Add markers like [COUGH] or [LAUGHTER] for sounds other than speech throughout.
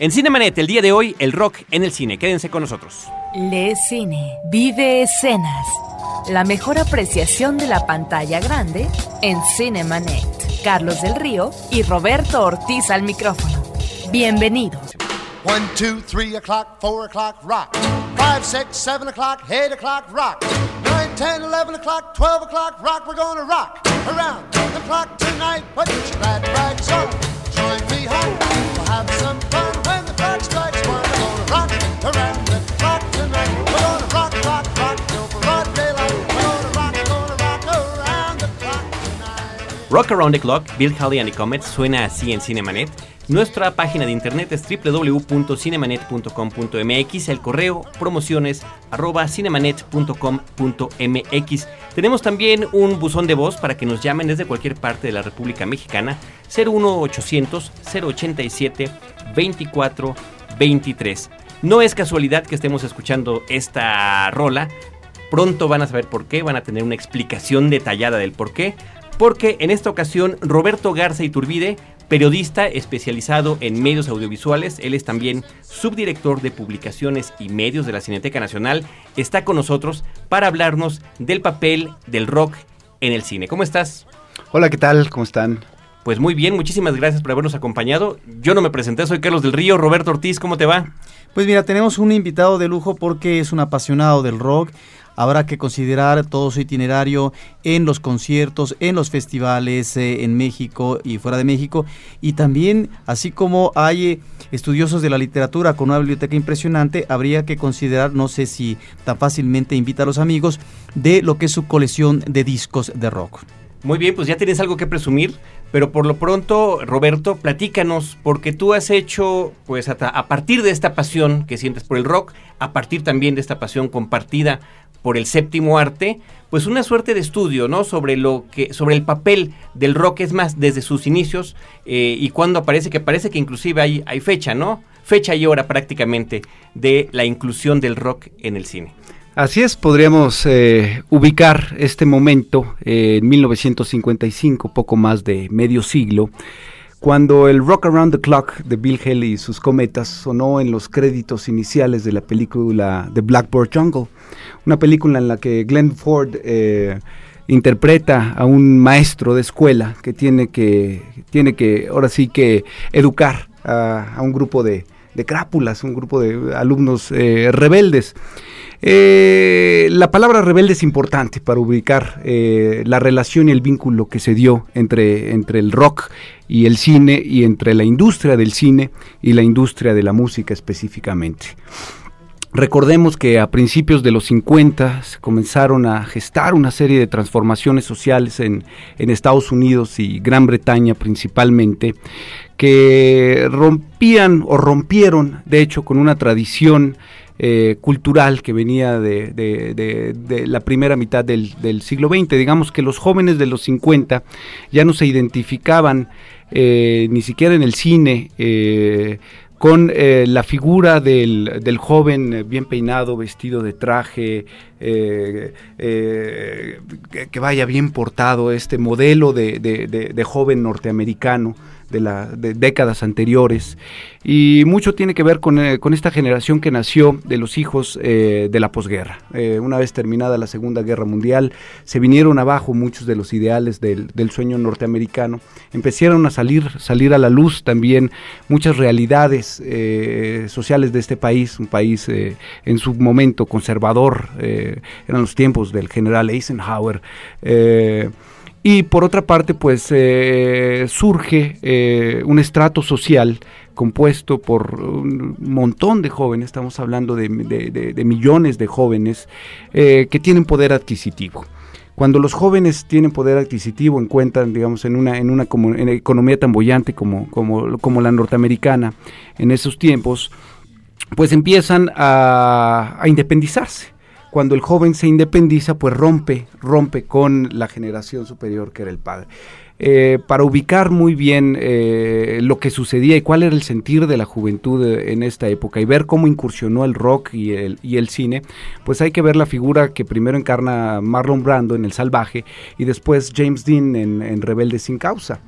En Cinemanet, el día de hoy, el rock en el cine. Quédense con nosotros. Le Cine, vive escenas. La mejor apreciación de la pantalla grande en Cinemanet. Carlos del Río y Roberto Ortiz al micrófono. Bienvenidos. 1, 2, 3 o'clock, 4 o'clock, rock. 5, 6, 7 o'clock, 8 o'clock, rock. 9, 10, 11 o'clock, 12 o'clock, rock. We're gonna rock around the clock tonight. Put your glad rags on. Rock Around the Clock, Bill Haley and the Comets suena así en Cinemanet. Nuestra página de internet es www.cinemanet.com.mx, el correo promociones arroba cinemanet.com.mx. Tenemos también un buzón de voz para que nos llamen desde cualquier parte de la República Mexicana, 01800 087 2423. No es casualidad que estemos escuchando esta rola. Pronto van a saber por qué, van a tener una explicación detallada del por qué. Porque en esta ocasión Roberto Garza Iturbide periodista especializado en medios audiovisuales, él es también subdirector de publicaciones y medios de la Cineteca Nacional, está con nosotros para hablarnos del papel del rock en el cine. ¿Cómo estás? Hola, ¿qué tal? ¿Cómo están? Pues muy bien, muchísimas gracias por habernos acompañado. Yo no me presenté, soy Carlos del Río. Roberto Ortiz, ¿cómo te va? Pues mira, tenemos un invitado de lujo porque es un apasionado del rock. Habrá que considerar todo su itinerario en los conciertos, en los festivales eh, en México y fuera de México. Y también, así como hay eh, estudiosos de la literatura con una biblioteca impresionante, habría que considerar, no sé si tan fácilmente invita a los amigos, de lo que es su colección de discos de rock. Muy bien, pues ya tienes algo que presumir, pero por lo pronto, Roberto, platícanos, porque tú has hecho, pues a, a partir de esta pasión que sientes por el rock, a partir también de esta pasión compartida por el séptimo arte, pues una suerte de estudio, ¿no? Sobre lo que, sobre el papel del rock, es más, desde sus inicios eh, y cuando aparece, que parece que inclusive hay, hay fecha, ¿no? Fecha y hora prácticamente de la inclusión del rock en el cine. Así es, podríamos eh, ubicar este momento eh, en 1955, poco más de medio siglo, cuando el Rock Around the Clock de Bill Haley y sus cometas sonó en los créditos iniciales de la película The Blackboard Jungle, una película en la que Glenn Ford eh, interpreta a un maestro de escuela que tiene que, tiene que ahora sí que educar a, a un grupo de, de crápulas, un grupo de alumnos eh, rebeldes. Eh, la palabra rebelde es importante para ubicar eh, la relación y el vínculo que se dio entre, entre el rock y el cine y entre la industria del cine y la industria de la música específicamente. Recordemos que a principios de los 50 se comenzaron a gestar una serie de transformaciones sociales en, en Estados Unidos y Gran Bretaña principalmente, que rompían o rompieron, de hecho, con una tradición eh, cultural que venía de, la primera mitad del, siglo XX. Digamos que los jóvenes de los 50 ya no se identificaban eh, ni siquiera en el cine. Eh, con la figura del, joven bien peinado, vestido de traje, que, vaya bien portado, este modelo de, de, de joven norteamericano de, la, de décadas anteriores. Y mucho tiene que ver con, eh, con esta generación que nació de los hijos eh, de la posguerra. Eh, una vez terminada la Segunda Guerra Mundial, se vinieron abajo muchos de los ideales del, del, sueño norteamericano. Empezaron a salir, salir a la luz también muchas realidades sociales de este país, un país en su momento conservador, eran los tiempos del general Eisenhower. Y por otra parte, pues eh, surge eh, un estrato social compuesto por un montón de jóvenes, estamos hablando de, millones de jóvenes eh, que tienen poder adquisitivo. Cuando los jóvenes tienen poder adquisitivo, encuentran, digamos, en una, en una, economía tan bollante como, como, como la norteamericana en esos tiempos, pues empiezan a, a independizarse cuando el joven se independiza, pues rompe, rompe con la generación superior que era el padre. Eh, para ubicar muy bien eh, lo que sucedía y cuál era el sentir de la juventud en esta época y ver cómo incursionó el rock y el, y el cine, pues hay que ver la figura que primero encarna Marlon Brando en El Salvaje y después James Dean en, en Rebelde sin causa.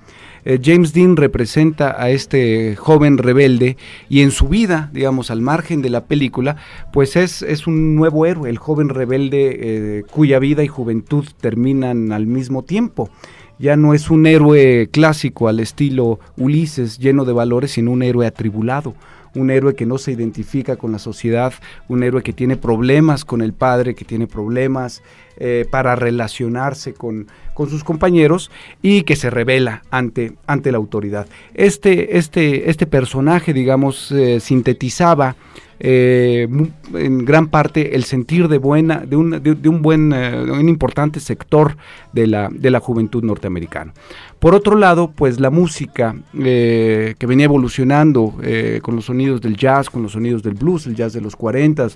Eh, James Dean representa a este joven rebelde y en su vida, digamos, al margen de la película, pues es, es un nuevo héroe, el joven rebelde eh, cuya vida y juventud terminan al mismo tiempo. Ya no es un héroe clásico al estilo Ulises, lleno de valores, sino un héroe atribulado, un héroe que no se identifica con la sociedad, un héroe que tiene problemas con el padre, que tiene problemas eh, para relacionarse con, con, sus compañeros y que se revela ante, ante la autoridad. Este, este, este personaje, digamos, eh, sintetizaba eh, en gran parte el sentir de buena de un, de, un buen eh, un importante sector de la, de la juventud norteamericana. Por otro lado, pues la música eh, que venía evolucionando con los sonidos del jazz, con los sonidos del blues, el jazz de los 40,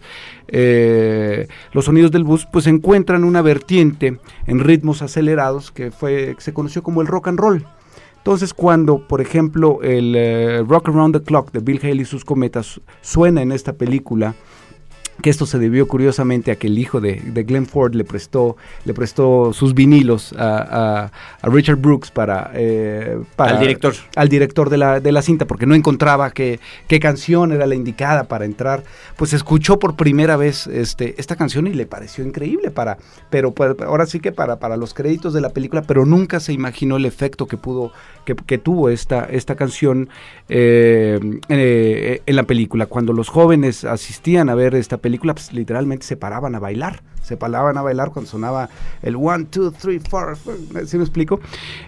los sonidos del blues, pues encuentran una vertiente en ritmos acelerados que fue se conoció como el rock and roll. Entonces, cuando, por ejemplo, el eh, Rock Around the Clock de Bill Haley y sus cometas suena en esta película, que esto se debió curiosamente a que el hijo de, Glenn Ford le prestó, le prestó sus vinilos a, Richard Brooks para, eh, para, Al director. Al director de la, de la cinta, porque no encontraba qué, qué canción era la indicada para entrar. Pues escuchó por primera vez este, esta canción y le pareció increíble para, pero pues, ahora sí que para, para los créditos de la película, pero nunca se imaginó el efecto que pudo, que, tuvo esta, esta canción eh, eh, en la película. Cuando los jóvenes asistían a ver esta película, pues, literalmente se paraban a bailar. Se paraban a bailar cuando sonaba el 1, 2, 3, 4. ¿Sí me explico?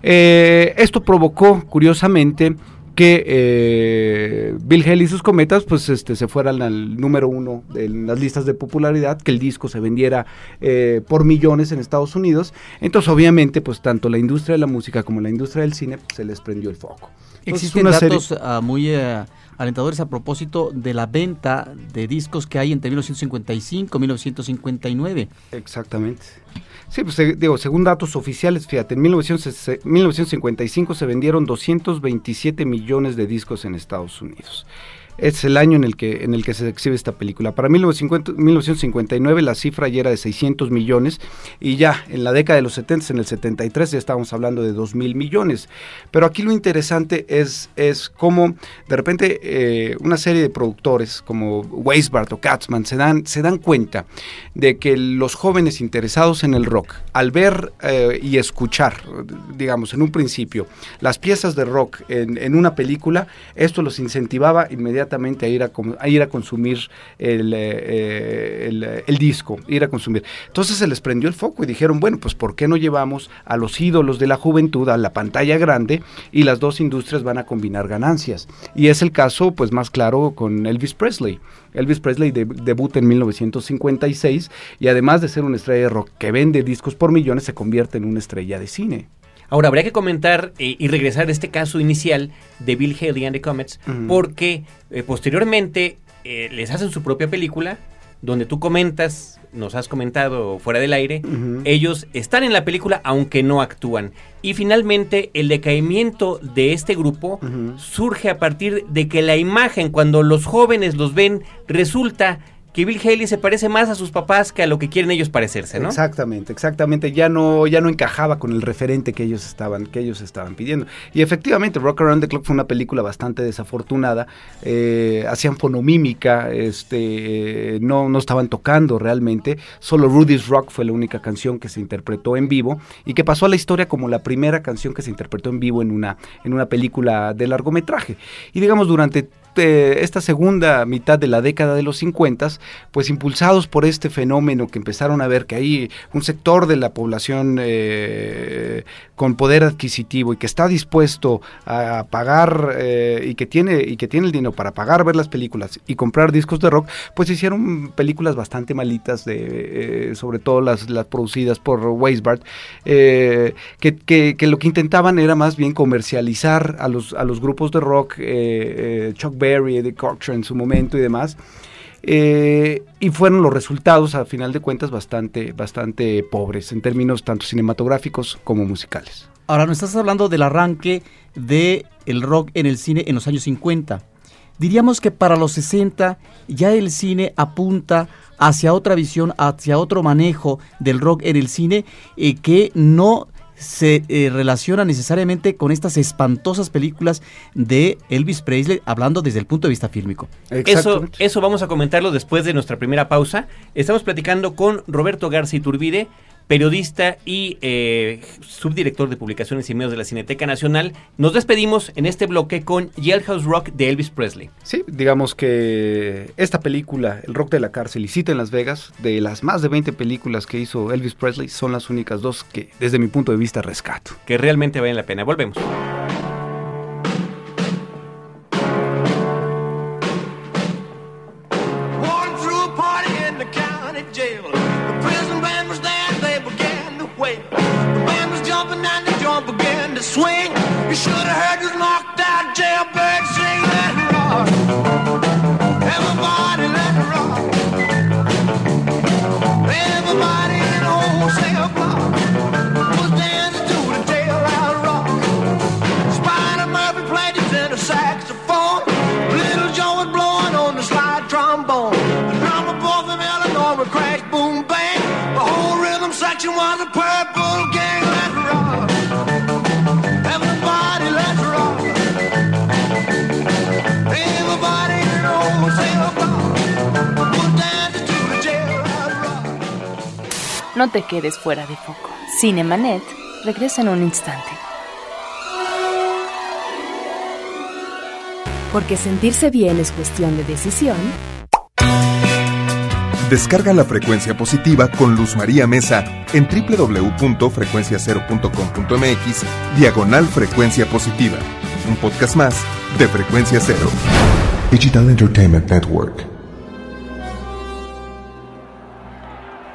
Eh, esto provocó, curiosamente, que eh, Bill Haley y sus cometas pues este se fueran al número uno en las listas de popularidad, que el disco se vendiera eh, por millones en Estados Unidos. Entonces obviamente pues tanto la industria de la música como la industria del cine pues, se les prendió el foco. Existen datos ah, muy eh, alentadores a propósito de la venta de discos que hay entre 1955 y 1959. Exactamente. Sí, pues digo, según datos oficiales, fíjate, en 1955 se vendieron 227 millones de discos en Estados Unidos es el año en el que, en el que se exhibe esta película. Para 1959 la cifra ya era de 600 millones y ya en la década de los 70, en el 73 ya estábamos hablando de 2 mil millones. Pero aquí lo interesante es, es cómo de repente eh, una serie de productores como Weisbart o Katzman se dan, se dan cuenta de que los jóvenes interesados en el rock, al ver eh, y escuchar, digamos, en un principio, las piezas de rock en, en una película, esto los incentivaba inmediatamente a ir a, ir a consumir eh, eh, el, disco, ir a consumir. Entonces se les prendió el foco y dijeron, bueno, pues ¿por qué no llevamos a los ídolos de la juventud a la pantalla grande y las dos industrias van a combinar ganancias? Y es el caso, pues más claro, con Elvis Presley. Elvis Presley debuta en 1956 y además de ser una estrella de rock que vende discos por millones, se convierte en una estrella de cine. Ahora, habría que comentar eh, y regresar a este caso inicial de Bill Haley and the Comets, porque eh, posteriormente eh, les hacen su propia película, donde tú comentas, nos has comentado fuera del aire, ellos están en la película aunque no actúan. Y finalmente el decaimiento de este grupo surge a partir de que la imagen, cuando los jóvenes los ven, resulta que Bill Haley se parece más a sus papás que a lo que quieren ellos parecerse, ¿no? Exactamente, exactamente. Ya no, ya no encajaba con el referente que ellos estaban, que ellos estaban pidiendo. Y efectivamente, Rock Around the Clock fue una película bastante desafortunada. Eh, hacían fonomímica, este, no, no estaban tocando realmente. Solo Rudy's Rock fue la única canción que se interpretó en vivo y que pasó a la historia como la primera canción que se interpretó en vivo en una, en una película de largometraje. Y digamos, durante esta segunda mitad de la década de los 50, pues impulsados por este fenómeno que empezaron a ver que hay un sector de la población eh, con poder adquisitivo y que está dispuesto a pagar eh, y que tiene y que tiene el dinero para pagar ver las películas y comprar discos de rock, pues hicieron películas bastante malitas eh, sobre todo las, producidas por Weisbart que, que, lo que intentaban era más bien comercializar a los a los grupos de rock Chuck Berry, Eddie Cochran en su momento y demás. Eh, y fueron los resultados, a final de cuentas, bastante, bastante pobres en términos tanto cinematográficos como musicales. Ahora, nos estás hablando del arranque del el rock en el cine en los años 50. Diríamos que para los 60 ya el cine apunta hacia otra visión, hacia otro manejo del rock en el cine eh, que no se eh, relaciona necesariamente con estas espantosas películas de Elvis Presley, hablando desde el punto de vista fílmico. Eso, eso vamos a comentarlo después de nuestra primera pausa. Estamos platicando con Roberto García Iturbide, periodista y eh, subdirector de publicaciones y medios de la Cineteca Nacional. Nos despedimos en este bloque con Jailhouse Rock de Elvis Presley. Sí, digamos que esta película, El Rock de la Cárcel y Cita en Las Vegas, de las más de 20 películas que hizo Elvis Presley, son las únicas dos que desde mi punto de vista rescato. Que realmente valen la pena. Volvemos. Should have heard this No te quedes fuera de foco. Cinemanet regresa en un instante. Porque sentirse bien es cuestión de decisión. Descarga la frecuencia positiva con Luz María Mesa en www.frecuenciacero.com.mx diagonal frecuencia positiva. Un podcast más de Frecuencia Cero. Digital Entertainment Network.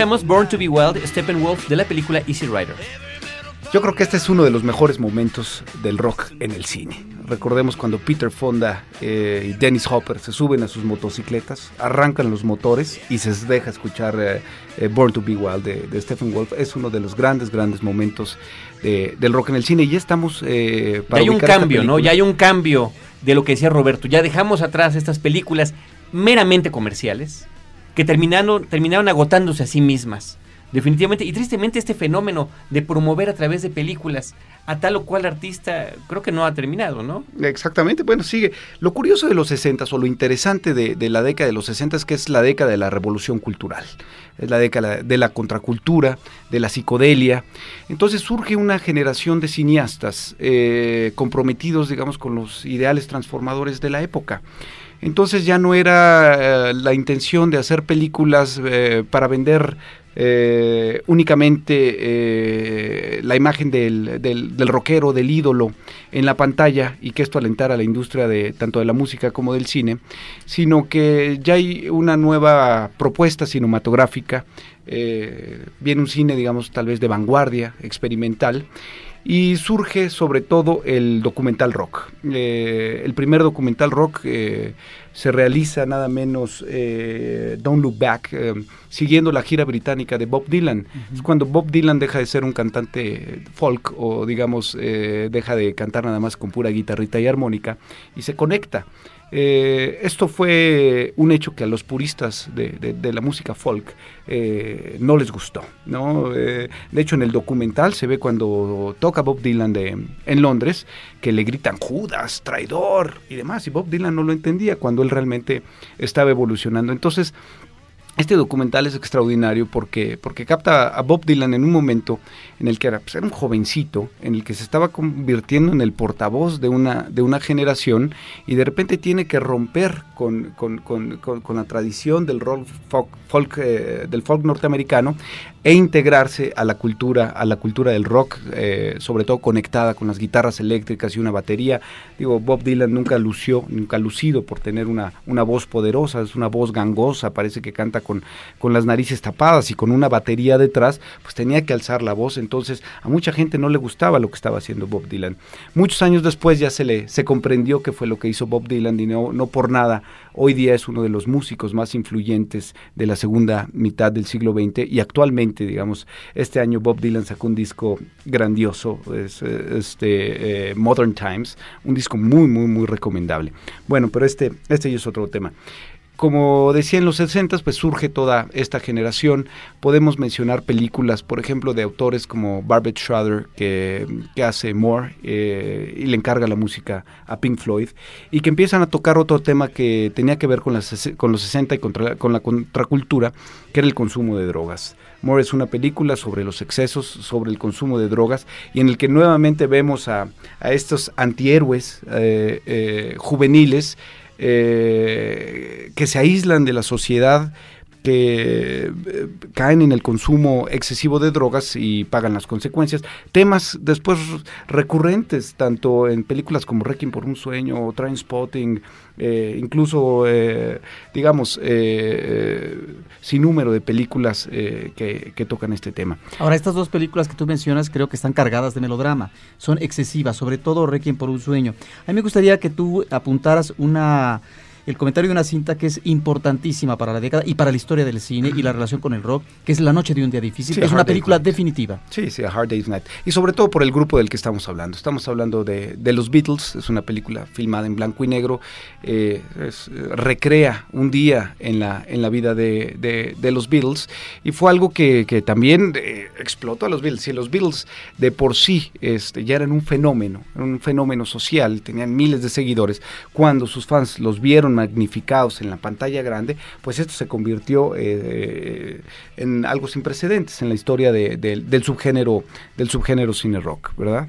Ahora escuchamos Born to be Wild, Steppenwolf de la película Easy Rider. Yo creo que este es uno de los mejores momentos del rock en el cine. Recordemos cuando Peter Fonda eh, y Dennis Hopper se suben a sus motocicletas, arrancan los motores y se deja escuchar eh, eh, Born to Be Wild de, de Stephen Wolf. Es uno de los grandes, grandes momentos de- del rock en el cine. Y ya estamos... eh, Ya hay un cambio, ¿no? Ya hay un cambio de lo que decía Roberto. Ya dejamos atrás estas películas meramente comerciales que terminaron, terminaron agotándose a sí mismas. Definitivamente, y tristemente este fenómeno de promover a través de películas a tal o cual artista creo que no ha terminado, ¿no? Exactamente, bueno, sigue. Lo curioso de los 60 o lo interesante de, la década de los 60 es que es la década de la revolución cultural, es la década de la contracultura, de la psicodelia. Entonces surge una generación de cineastas eh, comprometidos, digamos, con los ideales transformadores de la época. Entonces ya no era eh, la intención de hacer películas eh, para vender eh, únicamente la imagen del, del, del rockero, del ídolo en la pantalla y que esto alentara a la industria de tanto de la música como del cine, sino que ya hay una nueva propuesta cinematográfica, viene un cine, digamos, tal vez de vanguardia, experimental, y surge sobre todo el documental rock. Eh, el primer documental rock eh, se realiza nada menos eh, Don't Look Back, siguiendo la gira británica de Bob Dylan. Es cuando Bob Dylan deja de ser un cantante folk o digamos eh, deja de cantar nada más con pura guitarrita y armónica y se conecta. Eh, esto fue un hecho que a los puristas de, de- de la música folk eh, no les gustó. ¿no? Eh, de hecho, en el documental se ve cuando toca Bob Dylan de, en Londres que le gritan Judas, traidor y demás. Y Bob Dylan no lo entendía cuando él realmente estaba evolucionando. Entonces, Este documental es extraordinario porque, porque capta a Bob Dylan en un momento en el que era, pues, era un jovencito, en el que se estaba convirtiendo en el portavoz de una, de una generación y de repente tiene que romper con, con- con- con- la tradición del rock folk, folk, eh, del folk norteamericano e integrarse a la cultura, a la cultura del rock, eh, sobre todo conectada con las guitarras eléctricas y una batería. Digo, Bob Dylan nunca lució, nunca lucido por tener una, una voz poderosa, es una voz gangosa, parece que canta con, con las narices tapadas y con una batería detrás, pues tenía que alzar la voz, entonces a mucha gente no le gustaba lo que estaba haciendo Bob Dylan. Muchos años después ya se le se comprendió que fue lo que hizo Bob Dylan y no, no por nada hoy día es uno de los músicos más influyentes de la segunda mitad del siglo XX y actualmente, digamos, este año Bob Dylan sacó un disco grandioso, es, este eh, Modern Times, un disco muy, muy, muy recomendable. Bueno, pero este, este ya es otro tema. Como decía en los 60 pues surge toda esta generación. Podemos mencionar películas, por ejemplo, de autores como Barbet Schroeder, que, hace More eh, y le encarga la música a Pink Floyd, y que empiezan a tocar otro tema que tenía que ver con, los 60 y con la contracultura, que era el consumo de drogas. More es una película sobre los excesos, sobre el consumo de drogas, y en el que nuevamente vemos a, a estos antihéroes eh, eh, juveniles eh, que se aíslan de la sociedad, que eh, caen en el consumo excesivo de drogas y pagan las consecuencias. Temas después recurrentes, tanto en películas como Requiem por un sueño o Trainspotting, eh, incluso, eh, digamos, eh, sin número de películas que tocan este tema. Ahora, estas dos películas que tú mencionas creo que están cargadas de melodrama, son excesivas, sobre todo Requiem por un sueño. A mí me gustaría que tú apuntaras una el comentario de una cinta que es importantísima para la década y para la historia del cine y la relación con el rock, que es La noche de un día difícil, Sí, es una película Night. definitiva. Sí, sí, A Hard Day's Night. Y sobre todo por el grupo del que estamos hablando. Estamos hablando de, de los Beatles, es una película filmada en blanco y negro, eh, es, eh, recrea un día en la, en la vida de, de- de los Beatles y fue algo que, que también eh, explotó a los Beatles. Y los Beatles de por sí este, ya eran un fenómeno, un fenómeno social, tenían miles de seguidores. Cuando sus fans los vieron magnificados en la pantalla grande, pues esto se convirtió eh, en algo sin precedentes en la historia de- del- subgénero del subgénero cine rock, ¿verdad?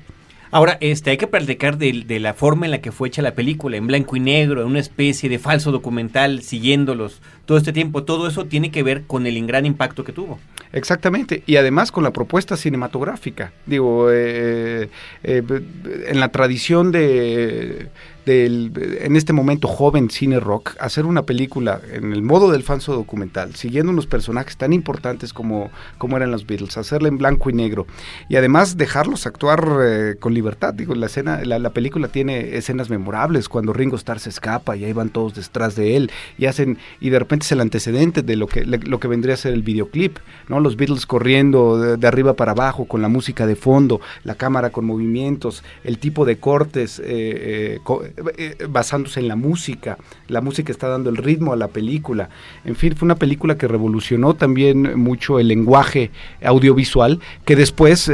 Ahora, este, hay que platicar de, de la forma en la que fue hecha la película, en blanco y negro, en una especie de falso documental, siguiéndolos todo este tiempo. Todo eso tiene que ver con el gran impacto que tuvo. Exactamente, y además con la propuesta cinematográfica. Digo, eh, eh, b- en la tradición de, del, en este momento joven cine rock, hacer una película en el modo del falso documental, siguiendo unos personajes tan importantes como, como eran los Beatles, hacerla en blanco y negro, y además dejarlos actuar eh, con libertad. Digo, la, escena, la película tiene escenas memorables, cuando Ringo Starr se escapa y ahí van todos detrás de él, y hacen, y de repente es el antecedente de lo que, lo que vendría a ser el videoclip, ¿no? Los Beatles corriendo de, arriba para abajo, con la música de fondo, la cámara con movimientos, el tipo de cortes eh, eh, eh, basándose en la música. La música está dando el ritmo a la película. En fin, fue una película que revolucionó también mucho el lenguaje audiovisual, que después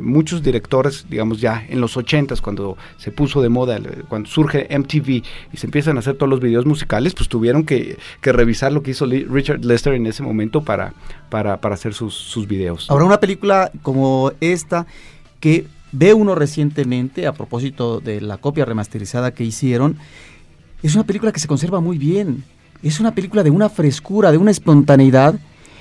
muchos directores, digamos ya en los 80s, cuando se puso de moda, cuando surge MTV y se empiezan a hacer todos los videos musicales, pues tuvieron que, que revisar lo que hizo Richard Lester en ese momento para, para, para hacer sus, sus videos. Ahora, una película como esta que ve uno recientemente, a propósito de la copia remasterizada que hicieron, es una película que se conserva muy bien. Es una película de una frescura, de una espontaneidad.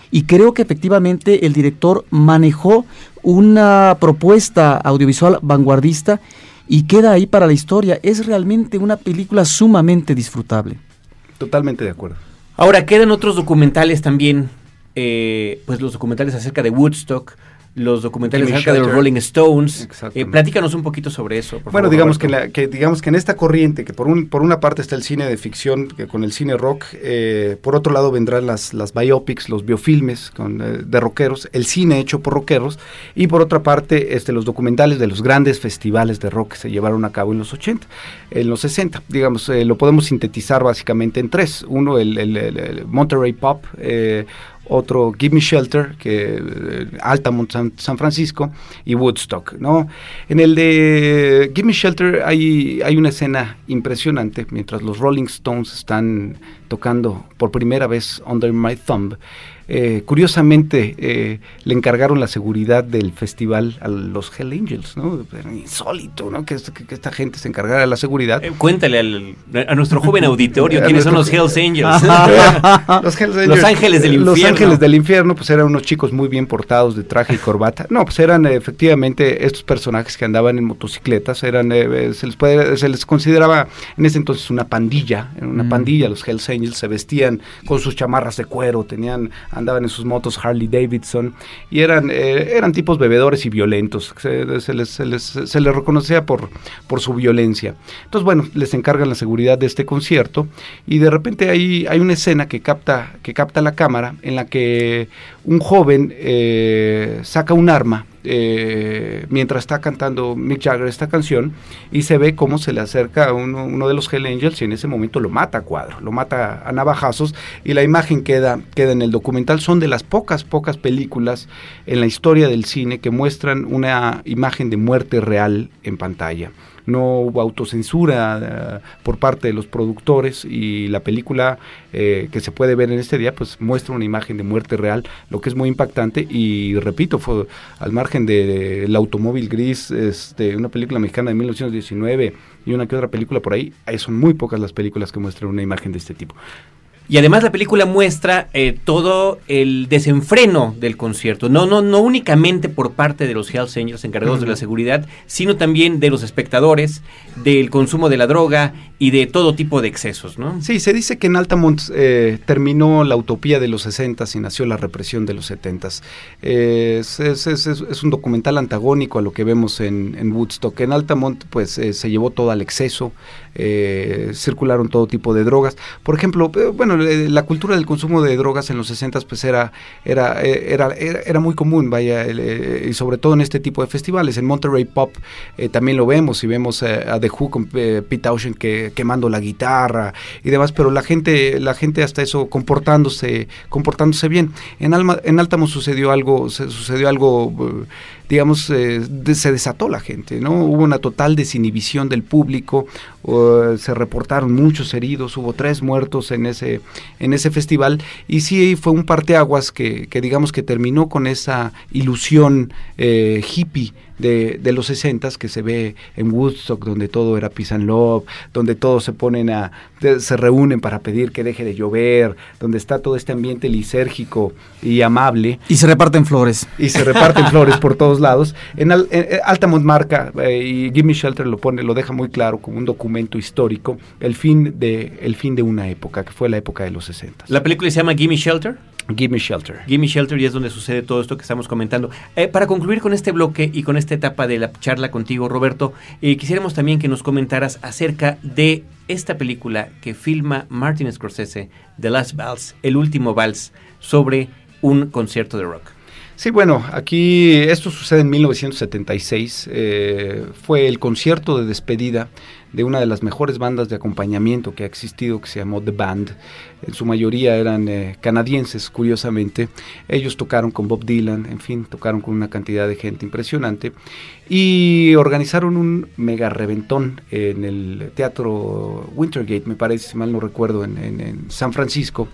Y creo que efectivamente el director manejó una propuesta audiovisual vanguardista y queda ahí para la historia. Es realmente una película sumamente disfrutable. Totalmente de acuerdo. Ahora, quedan otros documentales también, eh, pues los documentales acerca de Woodstock, los documentales acerca de los. Rolling Stones. Eh, platícanos un poquito sobre eso. por Bueno, favor, digamos que, la- digamos que en esta corriente, que por un por una parte está el cine de ficción que con el cine rock, eh, por otro lado vendrán las las biopics, los biofilmes con, eh, de rockeros, el cine hecho por rockeros y por otra parte este los documentales de los grandes festivales de rock que se llevaron a cabo en los 80, en los 60, digamos eh, lo podemos sintetizar básicamente en tres, uno el, el- el- el Monterey Pop, eh, otro Give Me Shelter, que eh, Altamont, San, San Francisco, y Woodstock, ¿no? En el de Give Me Shelter hay, hay una escena impresionante, mientras los Rolling Stones están tocando por primera vez Under My Thumb. Eh, curiosamente, eh, le encargaron la seguridad del festival a los Hell Angels, ¿no? Insólito, ¿no? Que, es- que- que esta gente se encargara de la seguridad. Eh, cuéntale al- a nuestro joven auditorio [LAUGHS] quiénes son los Hells Angels. [LAUGHS] los, Hells Los Ángeles del Los Infierno. Ángeles del Infierno, pues eran unos chicos muy bien portados de traje y corbata. No, pues eran eh, efectivamente estos personajes que andaban en motocicletas, eran, eh, se, les puede- se les consideraba en ese entonces una pandilla, una Mm. pandilla, los Hells Angels se vestían con sus chamarras de cuero, tenían, andaban en sus motos Harley Davidson y eran, eh, eran tipos bebedores y violentos, se, les, se les- se les reconocía por, por su violencia. Entonces, bueno, les encargan la seguridad de este concierto y de repente hay, hay una escena que capta, que capta la cámara en la que un joven eh, saca un arma eh, mientras está cantando Mick Jagger esta canción y se ve cómo se le acerca a uno, uno de los Hell Angels y en ese momento lo mata a cuadro, lo mata a navajazos y la imagen queda, queda en el documental. Son de las pocas, pocas películas en la historia del cine que muestran una imagen de muerte real en pantalla no hubo autocensura eh, por parte de los productores y la película eh, que se puede ver en este día pues muestra una imagen de muerte real, lo que es muy impactante y repito, al margen del automóvil gris, este, una película mexicana de 1919 y una que otra película por ahí son muy pocas las películas que muestran una imagen de este tipo. Y además la película muestra eh, todo el desenfreno del concierto, no, no, no únicamente por parte de los Hells Angels encargados de la seguridad, sino también de los espectadores, del consumo de la droga y de todo tipo de excesos, ¿no? Sí, se dice que en Altamont eh, terminó la utopía de los 60 y nació la represión de los 70 es, es, es- es- es un documental antagónico a lo que vemos en, en Woodstock. En Altamont, pues eh, se llevó todo al exceso, eh, circularon todo tipo de drogas. Por ejemplo, eh, eh, la cultura del consumo de drogas en los 60 pues era, era, eh, era, era, era muy común, vaya, eh, y sobre todo en este tipo de festivales. En Monterey Pop también lo vemos, y vemos a The Who con eh, Pete Townshend que, quemando la guitarra y demás, pero la gente, la gente hasta eso comportándose, comportándose bien. En Alma, en Áltamo sucedió algo, sucedió algo, digamos, eh, se desató la gente, ¿no? Hubo una total desinhibición del público, se reportaron muchos heridos, hubo tres muertos en ese, en ese festival, y sí fue un parteaguas que, que digamos que terminó con esa ilusión eh, hippie de, de los 60 que se ve en Woodstock, donde todo era peace and love, donde todos se ponen a, se reúnen para pedir que deje de llover, donde está todo este ambiente lisérgico y amable Y se reparten flores. y se reparten [LAUGHS] flores por todos lados. En, Al- en- en Altamont marca eh, y Gimme Shelter lo pone, lo deja muy claro como un documento histórico, el fin de el fin de una época que fue la época de los 60. La película se llama Gimme Shelter. Gimme Shelter. Gimme Shelter y es donde sucede todo esto que estamos comentando. Eh, para concluir con este bloque y con esta etapa de la charla contigo, Roberto, eh, quisiéramos también que nos comentaras acerca de esta película que filma Martin Scorsese, The Last Vals, El Último Vals, sobre un concierto de rock. Sí, bueno, aquí esto sucede en 1976. eh, fue el concierto de despedida de una de las mejores bandas de acompañamiento que ha existido, que se llamó The Band. En su mayoría eran eh, canadienses, curiosamente. Ellos tocaron con Bob Dylan, en fin, tocaron con una cantidad de gente impresionante. Y organizaron un mega reventón en el Teatro Wintergate, me parece, si mal no recuerdo, en, en- San Francisco,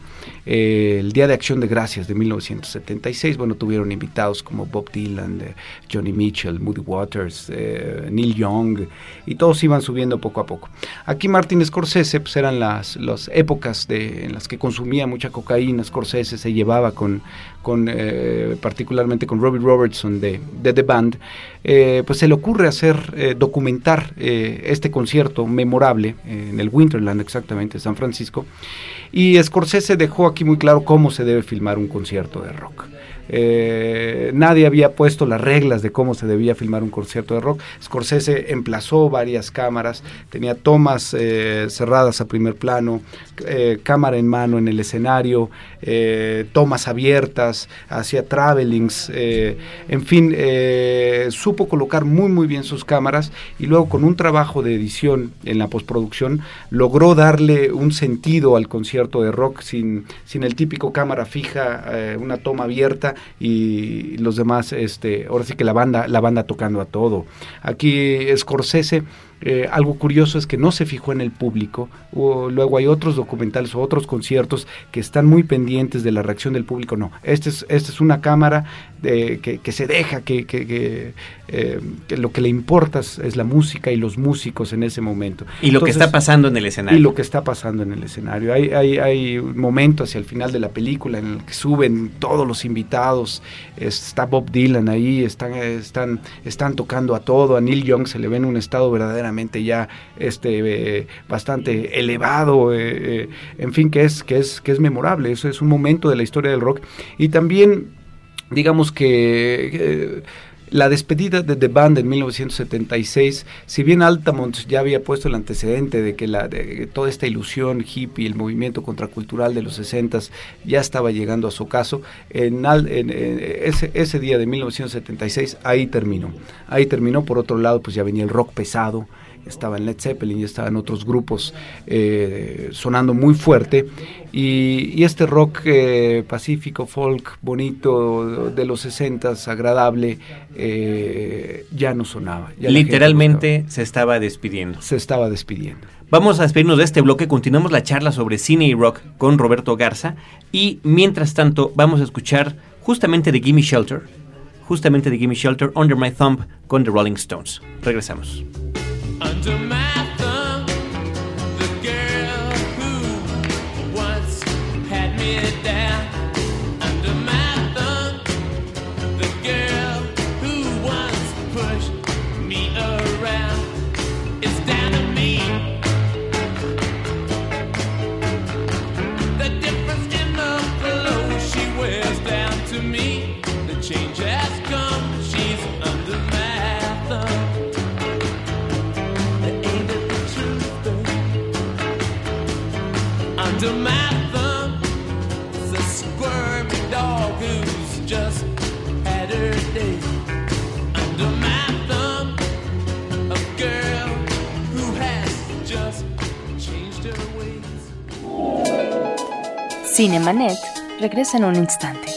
eh, el Día de Acción de Gracias de 1976. Bueno, tuvieron invitados como Bob Dylan, eh, Johnny Mitchell, Moody Waters, Neil Young, y todos iban subiendo poco a poco. Aquí Martin Scorsese, pues eran las, las épocas de, las que consumía mucha cocaína, Scorsese se llevaba con, con eh, particularmente con Robbie Robertson de, de The Band, eh, pues se le ocurre hacer, eh, documentar eh, este concierto memorable en el Winterland exactamente, San Francisco, y Scorsese dejó aquí muy claro cómo se debe filmar un concierto de rock. Eh, nadie había puesto las reglas de cómo se debía filmar un concierto de rock. Scorsese emplazó varias cámaras, tenía tomas eh, cerradas a primer plano, eh, cámara en mano en el escenario, tomas abiertas, hacía travelings, en fin, supo colocar muy muy bien sus cámaras y luego con un trabajo de edición en la postproducción logró darle un sentido al concierto de rock sin, sin el típico cámara fija, una toma abierta y los demás, este, ahora sí que la banda, la banda tocando a todo. Aquí Scorsese eh, algo curioso es que no se fijó en el público. Luego hay otros documentales o otros conciertos que están muy pendientes de la reacción del público. No, esta es, esta es una cámara de- que, se deja, que, eh, que lo que le importa es, la música y los músicos en ese momento. Y lo que está pasando en el escenario. y lo que está pasando en el escenario. Hay, hay, hay un momento hacia el final de la película en el que suben todos los invitados. Está Bob Dylan ahí, están, están, están tocando a todo. A Neil Young se le ve en un estado verdaderamente ya este, eh, bastante elevado. eh, en fin, que es, que, es, que es memorable. Eso es un momento de la historia del rock. Y también, digamos que... la despedida de The Band en 1976, si bien Altamont ya había puesto el antecedente de que, la, de toda esta ilusión hippie, el movimiento contracultural de los 60 ya estaba llegando a su caso, en, en- en ese, ese día de 1976 ahí terminó. Ahí terminó, por otro lado, pues ya venía el rock pesado, estaba en Led Zeppelin y estaban otros grupos eh, sonando muy fuerte y, y este rock eh, pacífico, folk, bonito de los 60 agradable, eh, ya no sonaba. ya Literalmente se estaba despidiendo. se estaba despidiendo. Vamos a despedirnos de este bloque, continuamos la charla sobre cine y rock con Roberto Garza y mientras tanto vamos a escuchar justamente de Gimme Shelter, justamente de Gimme Shelter, Under My Thumb con The Rolling Stones. Regresamos. Under my squirmy dog who's just had her day. A girl who has just. Cinemanet regresa en un instante.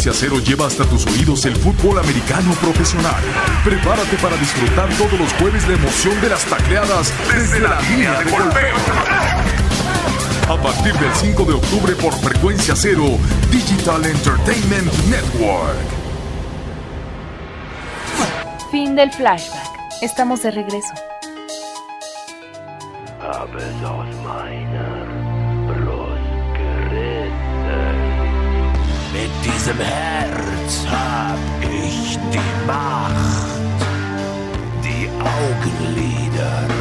Frecuencia Cero lleva hasta tus oídos el fútbol americano profesional. Prepárate para disfrutar todos los jueves la emoción de las tacleadas desde la línea de golpeo. A partir del 5 de octubre por Frecuencia Cero, Digital Entertainment Network. Fin del flashback. Estamos de regreso. Diesem Herz hab ich die Macht, die Augenlider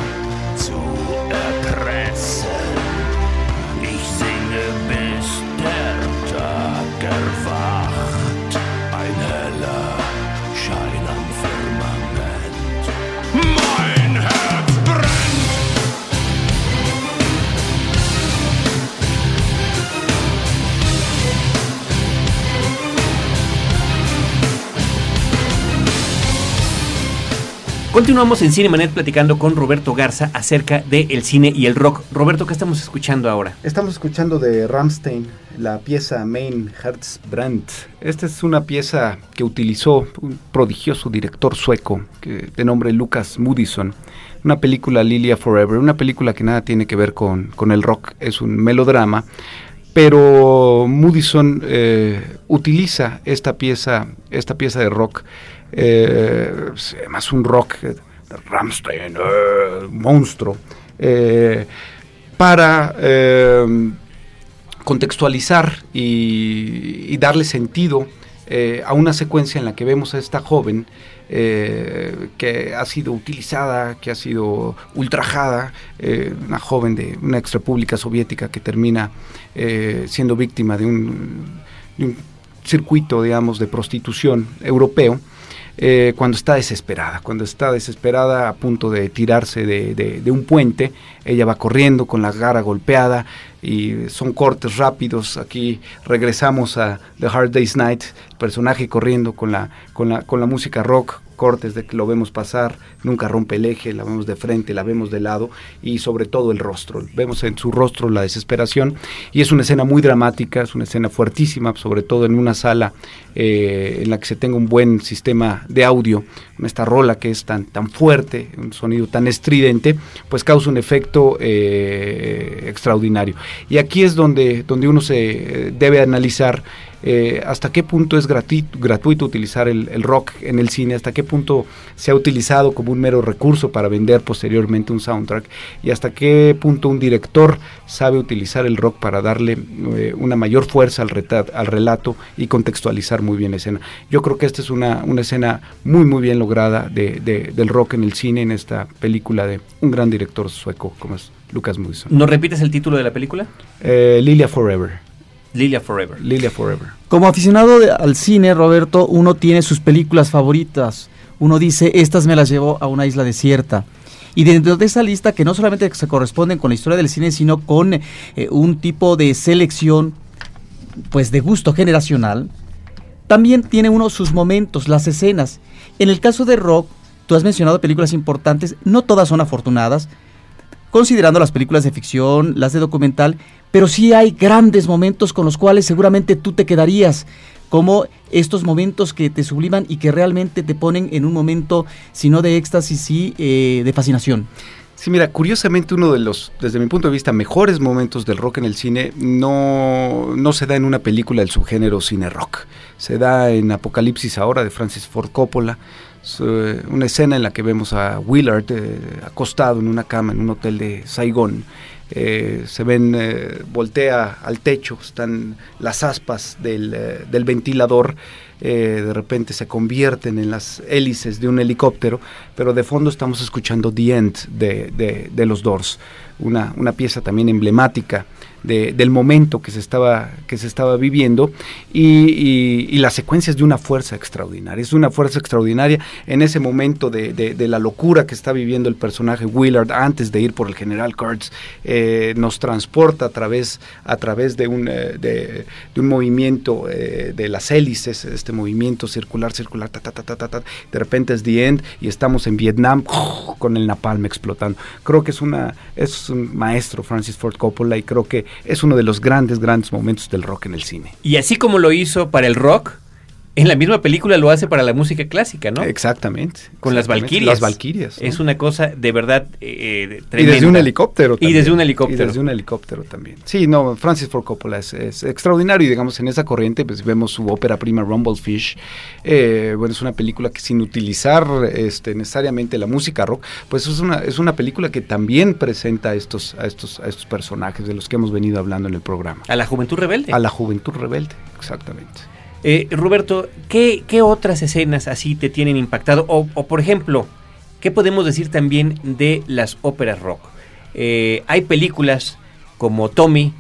Continuamos en Cinemanet platicando con Roberto Garza acerca del cine y el rock. Roberto, ¿qué estamos escuchando ahora? Estamos escuchando de Ramstein la pieza Mein Herzbrand. Esta es una pieza que utilizó un prodigioso director sueco de nombre Lucas Moodysson. Una película Lilia Forever, una película que nada tiene que ver con, con el rock, es un melodrama. Pero Moodysson eh, utiliza esta pieza, esta pieza de rock, eh, más un rock eh, Ramstein, eh, monstruo, eh, para eh, contextualizar y, darle sentido a una secuencia en la que vemos a esta joven que ha sido utilizada, que ha sido ultrajada, eh, una joven de una ex república soviética que termina siendo víctima de un, de un circuito, digamos, de prostitución europeo. Eh, cuando está desesperada, cuando está desesperada a punto de tirarse de, de- de un puente, ella va corriendo con la cara golpeada y son cortes rápidos. Aquí regresamos a The Hard Day's Night, personaje corriendo con la, con la, con la música rock, cortes de que lo vemos pasar, nunca rompe el eje, la vemos de frente, la vemos de lado y sobre todo el rostro. Vemos en su rostro la desesperación y es una escena muy dramática, es una escena fuertísima, sobre todo en una sala eh, en la que se tenga un buen sistema de audio, esta rola que es tan, tan fuerte, un sonido tan estridente, pues causa un efecto eh, extraordinario. Y aquí es donde, donde uno se eh, debe analizar eh, hasta qué punto es gratuito, gratuito utilizar el, el rock en el cine, hasta qué punto se ha utilizado como un mero recurso para vender posteriormente un soundtrack y hasta qué punto un director sabe utilizar el rock para darle eh, una mayor fuerza al, al relato y contextualizar muy bien la escena. Yo creo que esta es una, una escena muy muy bien lograda de, de- del rock en el cine, en esta película de un gran director sueco como es Lucas Moodysson. ¿Nos repites el título de la película? Eh, Lilia Forever. Lilia Forever. Lilia Forever. Como aficionado de- al cine, Roberto, uno tiene sus películas favoritas. Uno dice, estas me las llevo a una isla desierta. Y dentro de esa lista, que no solamente se corresponden con la historia del cine, sino con eh, un tipo de selección, pues de gusto generacional, también tiene uno sus momentos, las escenas. En el caso de Rock, tú has mencionado películas importantes, no todas son afortunadas, considerando las películas de ficción, las de documental, pero sí hay grandes momentos con los cuales seguramente tú te quedarías, como estos momentos que te subliman y que realmente te ponen en un momento, si no de éxtasis, sí eh, de fascinación. Sí, mira, curiosamente uno de los, desde mi punto de vista, mejores momentos del rock en el cine no, no se da en una película del subgénero cine rock. Se da en Apocalipsis ahora de Francis Ford Coppola. Eh, una escena en la que vemos a Willard eh, acostado en una cama en un hotel de Saigón. Eh, se ven, eh, voltea al techo, están las aspas del, eh, del ventilador, eh, de repente se convierten en las hélices de un helicóptero, pero de fondo estamos escuchando The End de, de- de los Doors, una, una pieza también emblemática de- del momento que se estaba, que se estaba viviendo y, y- y la secuencia es de una fuerza extraordinaria, es una fuerza extraordinaria en ese momento de, de- la locura que está viviendo el personaje Willard antes de ir por el general Kurtz, eh, nos transporta a través, a través de, un, eh, de, un movimiento eh, de las hélices, este movimiento circular, circular, ta, ta, ta, ta, ta, de repente es The End y estamos en Vietnam [LAUGHS] con el napalm explotando. Creo que es, una, es un maestro Francis Ford Coppola y creo que es uno de los grandes, grandes momentos del rock en el cine. Y así como lo hizo para el rock, en la misma película lo hace para la música clásica, ¿no? Exactamente. Con las exactamente. Valquirias. Las Valquirias. ¿no? Es una cosa de verdad eh, Y tremenda. desde un helicóptero. Y desde también. un helicóptero. Y desde un helicóptero también. Sí, no, Francis Ford Coppola es, es extraordinario y digamos en esa corriente pues vemos su ópera prima Rumblefish. Eh, bueno, es una película que sin utilizar este, necesariamente la música rock, pues es una, es una película que también presenta a estos, a, estos, a estos personajes de los que hemos venido hablando en el programa. A la juventud rebelde. A la juventud rebelde, exactamente. Eh, Roberto, ¿qué, qué otras escenas así te tienen impactado? O, o, por ejemplo, ¿qué podemos decir también de las óperas rock? Eh, hay películas como Tommy,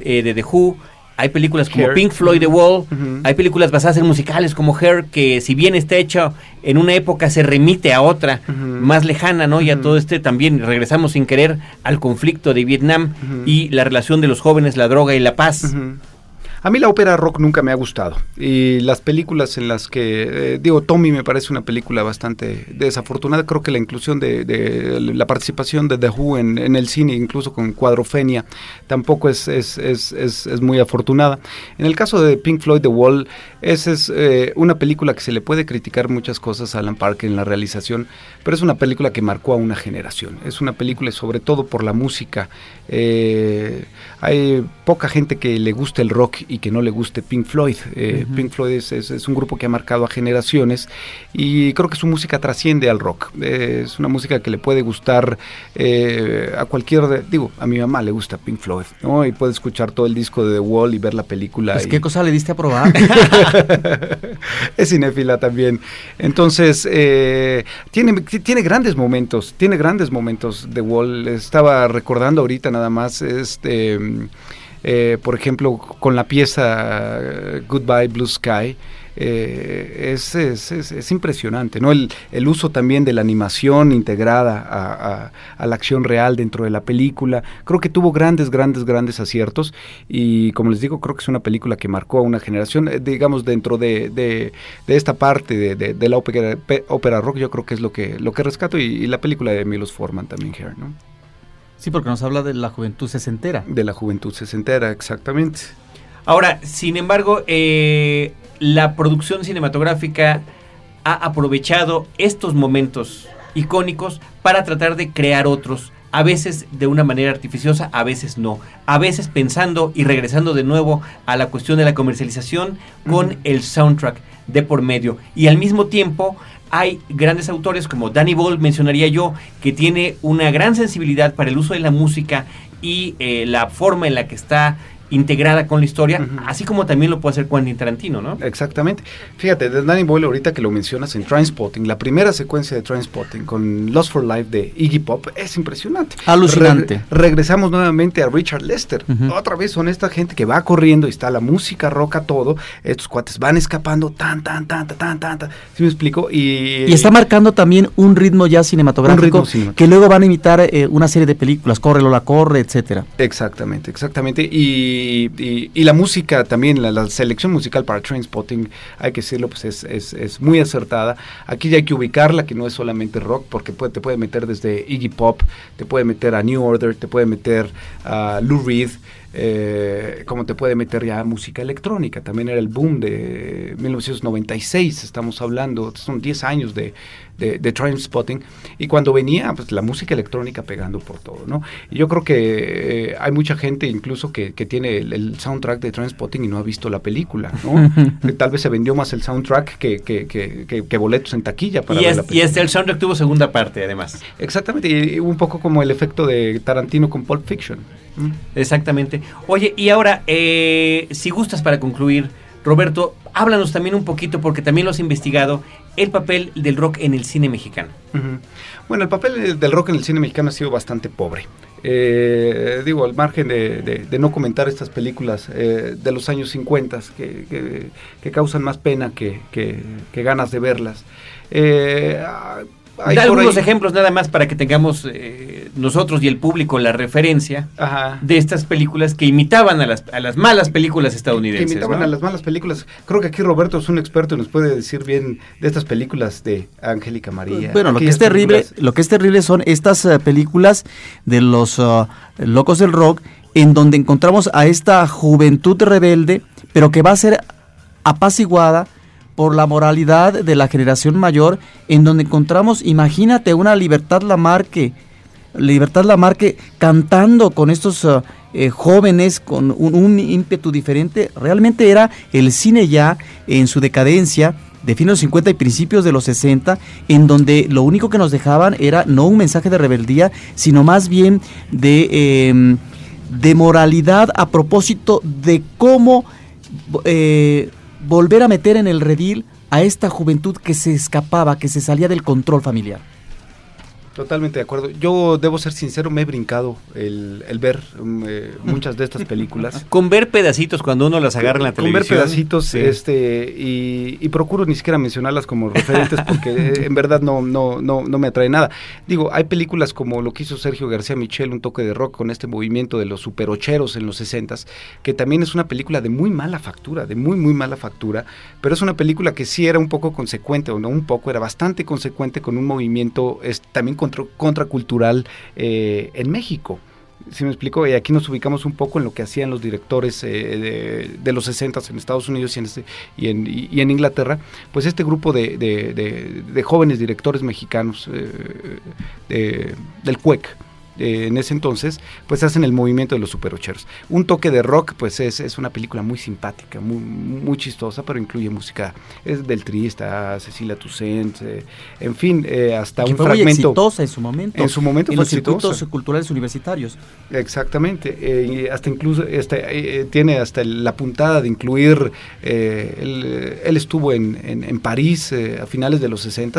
eh, de The Who, hay películas como Hair. Pink Floyd The Wall, hay películas basadas en musicales como Hair, que si bien está hecha en una época se remite a otra más lejana, ¿no? Y a todo este también regresamos sin querer al conflicto de Vietnam y la relación de los jóvenes, la droga y la paz. A mí la ópera rock nunca me ha gustado. Y las películas en las que, eh, digo, Tommy me parece una película bastante desafortunada. Creo que la inclusión de, la participación de The Who en, el cine, incluso con Cuadrofenia, tampoco es, es, es, es, muy afortunada. En el caso de Pink Floyd The Wall, esa es eh, una película que se le puede criticar muchas cosas a Alan Parker en la realización, pero es una película que marcó a una generación. Es una película sobre todo por la música. Eh, hay poca gente que le guste el rock y que no le guste Pink Floyd. Eh, Pink Floyd es, es- es un grupo que ha marcado a generaciones y creo que su música trasciende al rock. Eh, es una música que le puede gustar eh, a cualquier, digo, a mi mamá le gusta Pink Floyd, ¿no? Y puede escuchar todo el disco de The Wall y ver la película. Pues, y- ¿Qué cosa le diste a probar? [LAUGHS] es cinéfila también. Entonces, tiene, ti- tiene grandes momentos, tiene grandes momentos The Wall. Estaba recordando ahorita nada más, este, eh, por ejemplo, con la pieza eh, Goodbye Blue Sky. eh, es, es- es- es impresionante, ¿no? El, el uso también de la animación integrada a, la acción real dentro de la película. Creo que tuvo grandes, grandes, grandes aciertos y como les digo, creo que es una película que marcó a una generación, digamos, dentro de, de- esta parte de, la ópera, pe- ópera rock, yo creo que es lo que, lo que rescato y, la película de Milos Forman también, Hair, ¿no? Sí, porque nos habla de la juventud sesentera. De la juventud sesentera, exactamente. Ahora, sin embargo, eh, la producción cinematográfica ha aprovechado estos momentos icónicos para tratar de crear otros, a veces de una manera artificiosa, a veces no, a veces pensando y regresando de nuevo a la cuestión de la comercialización con el soundtrack de por medio. Y al mismo tiempo hay grandes autores como Danny Boyle, mencionaría yo, que tiene una gran sensibilidad para el uso de la música y eh, la forma en la que está integrada con la historia, así como también lo puede hacer Quentin Tarantino, ¿no? Exactamente. Fíjate, de Danny Boyle, ahorita que lo mencionas en Trainspotting, la primera secuencia de Trainspotting con Lost for Life de Iggy Pop es impresionante. Alucinante. Re- regresamos nuevamente a Richard Lester. Otra vez son esta gente que va corriendo y está la música roca todo. Estos cuates van escapando tan, tan, tan, tan, tan, tan. tan. ¿Sí me explico? Y, Y está marcando también un ritmo ya cinematográfico, Un ritmo cinematográfico. que luego van a imitar eh, una serie de películas, Corre Lola Corre, etcétera. Exactamente, exactamente. Y, y- la música también, la, selección musical para Trainspotting, hay que decirlo, pues es, es, es muy acertada. Aquí ya hay que ubicarla, que no es solamente rock, porque te puede meter desde Iggy Pop, te puede meter a New Order, te puede meter a Lou Reed, eh, como te puede meter ya música electrónica. También era el boom de 1996, estamos hablando, son 10 años de, de, de. Y cuando venía, pues la música electrónica pegando por todo, ¿no? Y yo creo que eh, hay mucha gente incluso que, que tiene el, el soundtrack de Trainspotting y no ha visto la película, ¿no? Que [LAUGHS] Tal vez se vendió más el soundtrack que, que, que, que- que boletos en taquilla para Y, ver es- la y película. este, el soundtrack tuvo segunda parte, además. Exactamente, y un poco como el efecto de Tarantino con Pulp Fiction. ¿Mm? Exactamente. Oye, y ahora, eh, si gustas para concluir, Roberto, háblanos también un poquito, porque también lo has investigado, el papel del rock en el cine mexicano. Bueno, el papel del rock en el cine mexicano ha sido bastante pobre. Eh, digo, al margen de, no comentar estas películas eh, de los años 50 que, que- que causan más pena que, que- ganas de verlas. Eh, hay Da algunos ahí- ejemplos nada más para que tengamos eh, nosotros y el público la referencia Ajá. de estas películas que imitaban a las, a las malas películas que estadounidenses. imitaban ¿no? a las malas películas. Creo que aquí Roberto es un experto y nos puede decir bien de estas películas de Angélica María. Bueno, lo que es terrible, películas- lo que es terrible son estas eh, películas de los ah, locos del rock, en donde encontramos a esta juventud rebelde, pero que va a ser apaciguada por la moralidad de la generación mayor, en donde encontramos, imagínate, una Libertad Lamarque, Libertad Lamarque cantando con estos ah, eh, jóvenes con un, ímpetu diferente. Realmente era el cine ya en su decadencia de fines de los 50 y principios de los 60, en donde lo único que nos dejaban era no un mensaje de rebeldía, sino más bien de, eh, de moralidad a propósito de cómo eh, volver a meter en el redil a esta juventud que se escapaba, que se salía del control familiar. Totalmente de acuerdo. Yo debo ser sincero, me he brincado el, el ver um, eh, muchas de estas películas. [LAUGHS] Con ver pedacitos cuando uno las agarra en la Con televisión. ver pedacitos, Sí. este, y, y procuro ni siquiera mencionarlas como referentes porque eh, en verdad no, no, no, no me atrae nada. Digo, hay películas como lo que hizo Sergio García Michel, un toque de rock con este movimiento de los superocheros en los 60 que también es una película de muy mala factura, de muy, muy mala factura, pero es una película que sí era un poco consecuente, o no un poco, era bastante consecuente con un movimiento es, también contra, contracultural eh, en México. ¿Sí me explico? Y aquí nos ubicamos un poco en lo que hacían los directores eh, de, los 60 en Estados Unidos y en, este- y en, Inglaterra. Pues este grupo de, de- jóvenes directores mexicanos eh, de- del CUEC, eh, en ese entonces, pues hacen el movimiento de los superocheros. Un toque de rock, pues es, es una película muy simpática, muy, muy chistosa, pero incluye música es del Tri, está Cecilia Toussaint, eh, en fin, eh, hasta Que un fue muy fragmento. exitosa en su momento. En su momento en fue los circuitos exitosa. culturales universitarios. Exactamente, eh, y hasta incluso este, eh, tiene hasta la puntada de incluir, eh, él, él estuvo en, en- en París a finales de los 60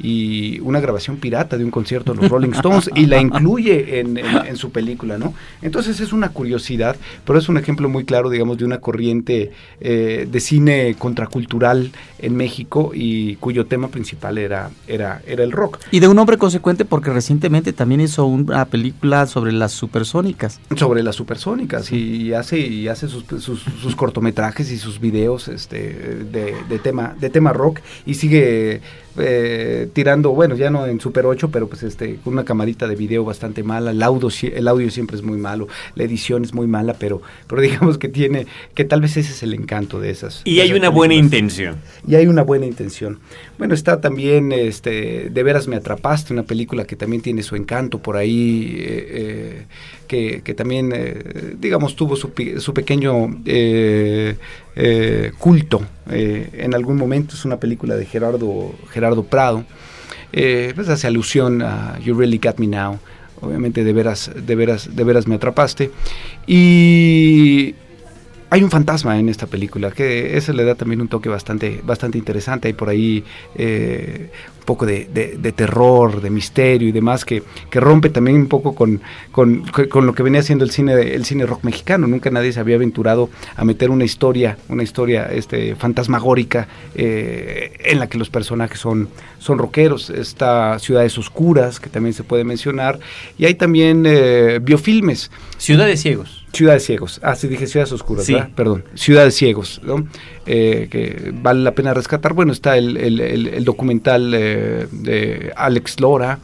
y una grabación pirata de un concierto de los Rolling Stones y la incluye en, en- en su película, ¿no? Entonces es una curiosidad, pero es un ejemplo muy claro, digamos, de una corriente eh, de cine contracultural en México y cuyo tema principal era, era, era el rock. Y de un hombre consecuente porque recientemente también hizo una película sobre las supersónicas. sobre las supersónicas y hace y hace sus, sus, sus cortometrajes y sus videos este de, de tema de tema rock y sigue eh, tirando bueno ya no en Super 8 pero pues este con una camarita de video bastante mala el audio el audio siempre es muy malo la edición es muy mala pero pero digamos que tiene que tal vez ese es el encanto de esas Y de hay esas una buena intención. Y hay una buena intención. Bueno, está también, este, De veras me atrapaste, una película que también tiene su encanto por ahí, eh, eh, que, que también, eh, digamos, tuvo su, su pequeño culto en algún momento. Es una película de Gerardo, Gerardo Prado. Pues hace alusión a You Really Got Me Now. Obviamente, de veras, de veras, de veras me atrapaste. Y hay un fantasma en esta película, que eso le da también un toque bastante, bastante interesante. Hay por ahí eh, un poco de, terror, de misterio y demás, que, que rompe también un poco con, con, con lo que venía haciendo el cine, el cine rock mexicano. Nunca nadie se había aventurado a meter una historia, una historia este, fantasmagórica eh, en la que los personajes son, son rockeros. Está Ciudades Oscuras, que también se puede mencionar, y hay también eh, biofilmes. Ciudades Ciegos. Ciudades Ciegos. Ah, sí, dije Ciudades Oscuras, Sí. ¿verdad? Perdón. Ciudades Ciegos, ¿no? Eh, que vale la pena rescatar. Bueno, está el, el- el- el documental eh, de Alex Lora.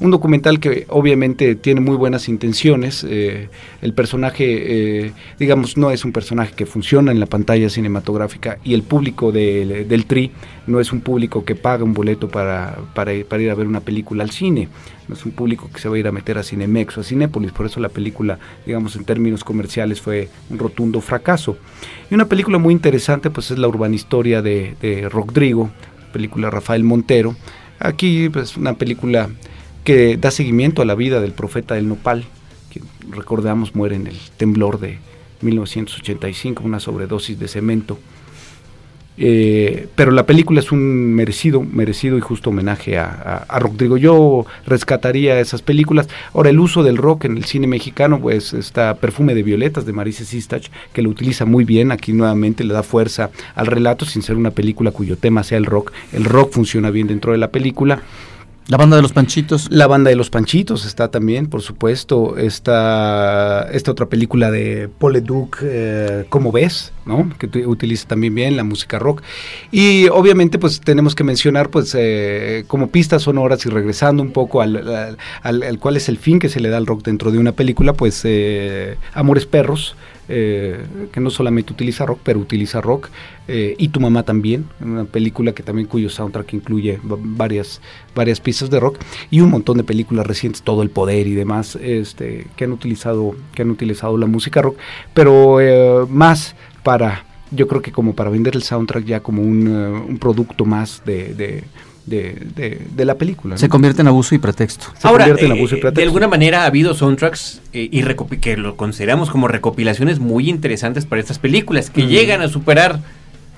Un documental que obviamente tiene muy buenas intenciones. eh, el personaje, eh, digamos, no es un personaje que funciona en la pantalla cinematográfica y el público del- TRI no es un público que paga un boleto para, para, ir- a ver una película al cine. No es un público que se va a ir a meter a Cinemex o a Cinépolis. Por eso la película, digamos, en términos comerciales fue un rotundo fracaso. Y una película muy interesante, pues es la urbana historia de, de Rodrigo, película Rafael Montero. Aquí, pues, una película que da seguimiento a la vida del profeta del Nopal, que recordamos muere en el temblor de 1985, una sobredosis de cemento. Eh, pero la película es un merecido, merecido y justo homenaje a, Rodrigo. Yo rescataría esas películas. Ahora, el uso del rock en el cine mexicano, pues está Perfume de Violetas de Marisa Sistach, que lo utiliza muy bien. Aquí nuevamente le da fuerza al relato sin ser una película cuyo tema sea el rock. El rock funciona bien dentro de la película. La banda de los Panchitos. La banda de los Panchitos está también, por supuesto. Está esta otra película de Paul Leduc, eh, ¿Cómo ves? ¿no? Que utiliza también bien la música rock. Y obviamente, pues tenemos que mencionar, pues, eh, como pistas sonoras y regresando un poco al, al- al cuál es el fin que se le da al rock dentro de una película, pues, eh, Amores Perros. Eh, que no solamente utiliza rock, pero utiliza rock, eh, y tu mamá también, una película que también cuyo soundtrack incluye va- varias, varias piezas de rock, y un montón de películas recientes, todo el poder y demás, este, que han utilizado, que han utilizado la música rock, pero eh, más para, yo creo que como para vender el soundtrack ya como un, producto más de, de, de- de la película. ¿no? Se convierte en abuso y pretexto. Se Ahora, convierte en eh, abuso y de alguna manera ha habido soundtracks eh, y que lo consideramos como recopilaciones muy interesantes para estas películas, que Mm. llegan a superar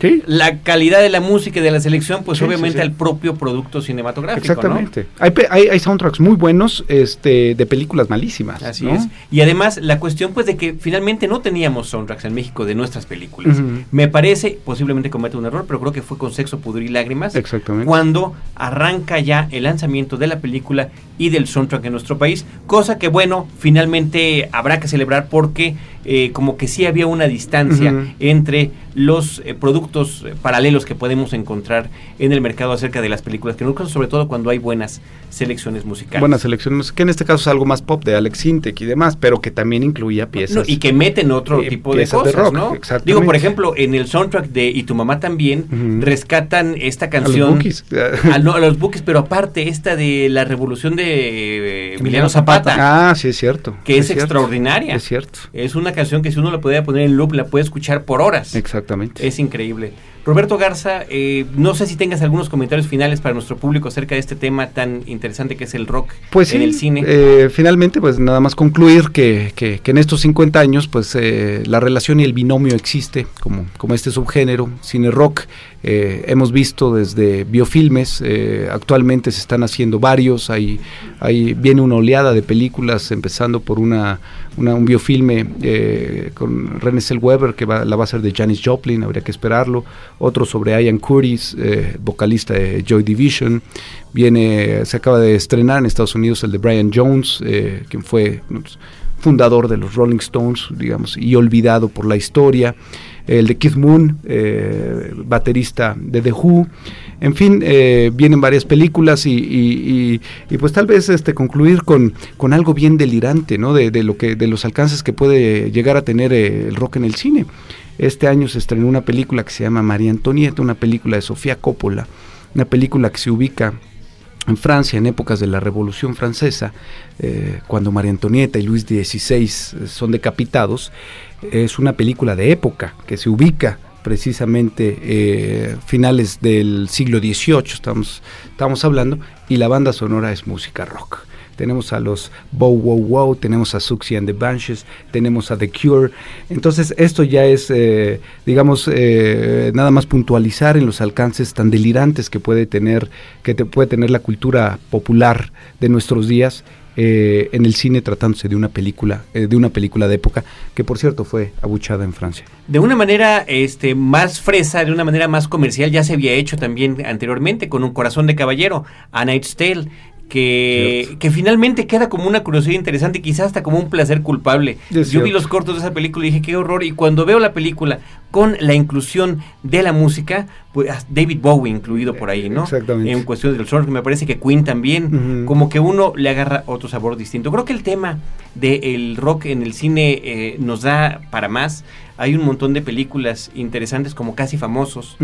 Sí. la calidad de la música y de la selección, pues Sí, obviamente sí. al propio producto cinematográfico. ¿no? Exactamente. Hay, pe- hay, hay soundtracks muy buenos este, de películas malísimas. Así ¿no? es. Y además la cuestión pues de que finalmente no teníamos soundtracks en México de nuestras películas. Me parece, posiblemente cometa un error, pero creo que fue con Sexo, Pudor y Lágrimas. Exactamente. Cuando arranca ya el lanzamiento de la película y del soundtrack en nuestro país. Cosa que bueno, finalmente habrá que celebrar porque eh, como que sí había una distancia entre los eh, productos eh, paralelos que podemos encontrar en el mercado acerca de las películas que nos gustan, sobre todo cuando hay buenas selecciones musicales. Buenas selecciones, que en este caso es algo más pop de Alex Sintek y demás, pero que también incluía piezas. No, y que meten otro eh, tipo de piezas de cosas, rock, ¿no? Digo, por ejemplo, en el soundtrack de Y tu mamá también rescatan esta A los canción Bookies. [LAUGHS] a, no, a los Bookies, pero aparte esta de la revolución de eh, Emiliano Zapata, Ah, sí, es cierto. que es, cierto, extraordinaria. Es cierto. Es una canción que si uno la pudiera poner en loop la puede escuchar por horas. Exactamente. Es increíble. Roberto Garza, eh, no sé si tengas algunos comentarios finales para nuestro público acerca de este tema tan interesante que es el rock Pues en sí, el cine. eh, finalmente, pues nada más concluir que, que- que en estos 50 años, pues eh, la relación y el binomio existe como, como este subgénero, cine rock. Eh, hemos visto desde biofilmes, eh, actualmente se están haciendo varios, hay, hay, viene una oleada de películas, empezando por una, una- un biofilme eh, con René Zellweger, que va- la va a hacer de Janis Joplin, habría que esperarlo, otro sobre Ian Curtis, eh, vocalista de Joy Division, viene, se acaba de estrenar en Estados Unidos el de Brian Jones, eh, quien fue pues, fundador de los Rolling Stones, digamos, y olvidado por la historia, el de Keith Moon, eh, baterista de The Who, en fin, eh, vienen varias películas y, y- y- y, pues tal vez este concluir con, con algo bien delirante, ¿no? De, de lo que, de los alcances que puede llegar a tener eh, el rock en el cine. Este año se estrenó una película que se llama María Antonieta, una película de Sofía Coppola, una película que se ubica en Francia en épocas de la Revolución Francesa, eh, cuando María Antonieta y Luis XVI eh, son decapitados, es una película de época que se ubica precisamente eh, finales del siglo XVIII, estamos, estamos hablando, y la banda sonora es música rock. Tenemos a los Bow Wow Wow, tenemos a Suxy and the Banshees, tenemos a The Cure. Entonces esto ya es, eh, digamos, eh, nada más puntualizar en los alcances tan delirantes que puede tener, que te puede tener la cultura popular de nuestros días eh, en el cine tratándose de una película, de una película de época, que por cierto fue abuchada en Francia. de una manera este más fresa, de una manera más comercial, ya se había hecho también anteriormente con un corazón de caballero, A Night's Tale, que, finalmente queda como una curiosidad interesante y quizás hasta como un placer culpable. Es Yo vi los cortos de esa película y dije, qué horror, y cuando veo la película con la inclusión de la música, pues David Bowie incluido por ahí, ¿no? Exactamente. En cuestión del soundtrack, me parece que Queen también, como que uno le agarra otro sabor distinto. Creo que el tema del rock en el cine eh, nos da para más. Hay un montón de películas interesantes como Casi Famosos,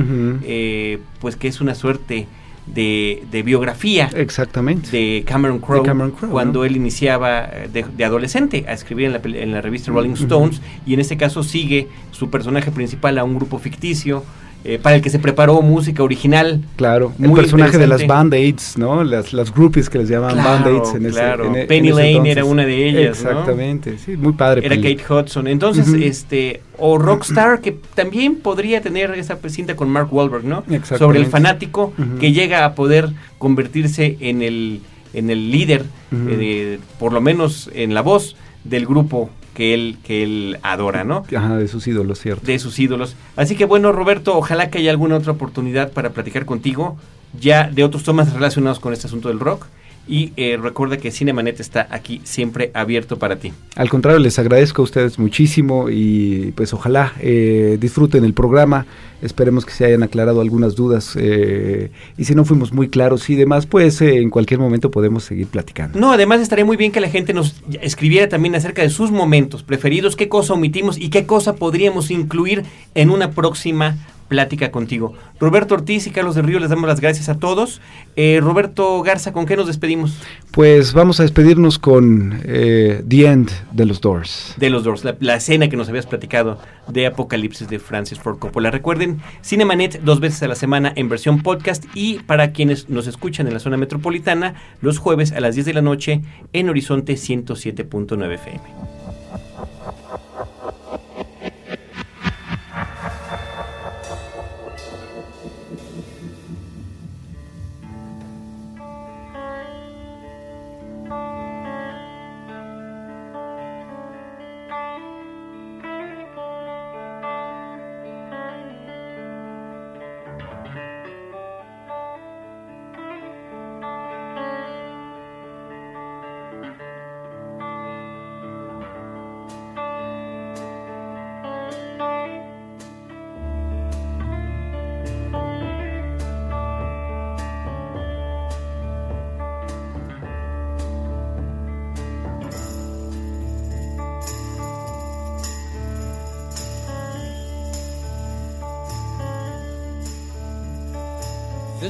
eh, pues que es una suerte de, de biografía Exactamente. de Cameron Crowe, De Cameron Crowe, cuando ¿no? él iniciaba eh, de, de adolescente a escribir en la, pel- en la revista Rolling. Stones y en este caso sigue su personaje principal a un grupo ficticio eh, para el que se preparó música original. Claro, Muy personaje de las band-aids, ¿no? Las, las groupies que les llaman Claro, band-aids en ese en e- en Penny ese Lane entonces. era una de ellas, ¿no? Exactamente, sí, muy padre. Era. Kate Hudson. Entonces, este, o Rockstar, que también podría tener esa cinta con Mark Wahlberg, ¿no? Exactamente. Sobre el fanático que llega a poder convertirse en el, en el líder, eh, por lo menos en la voz del grupo que él, que él adora, ¿no? Ajá, de sus ídolos, cierto. De sus ídolos. Así que bueno, Roberto, ojalá que haya alguna otra oportunidad para platicar contigo ya de otros temas relacionados con este asunto del rock. Y eh, recuerda que Cinemanet está aquí siempre abierto para ti. Al contrario, les agradezco a ustedes muchísimo y pues ojalá eh, disfruten el programa. Esperemos que se hayan aclarado algunas dudas eh, y si no fuimos muy claros y demás, pues en cualquier momento podemos seguir platicando. No, además estaría muy bien que la gente nos escribiera también acerca de sus momentos preferidos, qué cosa omitimos y qué cosa podríamos incluir en una próxima plática contigo. Roberto Ortiz y Carlos del Río les damos las gracias a todos. Eh, Roberto Garza, ¿con qué nos despedimos? Pues vamos a despedirnos con eh, The End de los Doors. De los Doors, la, la escena que nos habías platicado de Apocalipsis de Francis Ford Coppola. Recuerden, Cinemanet dos veces a la semana en versión podcast y para quienes nos escuchan en la zona metropolitana, los jueves a las 10 de la noche en Horizonte 107.9 FM.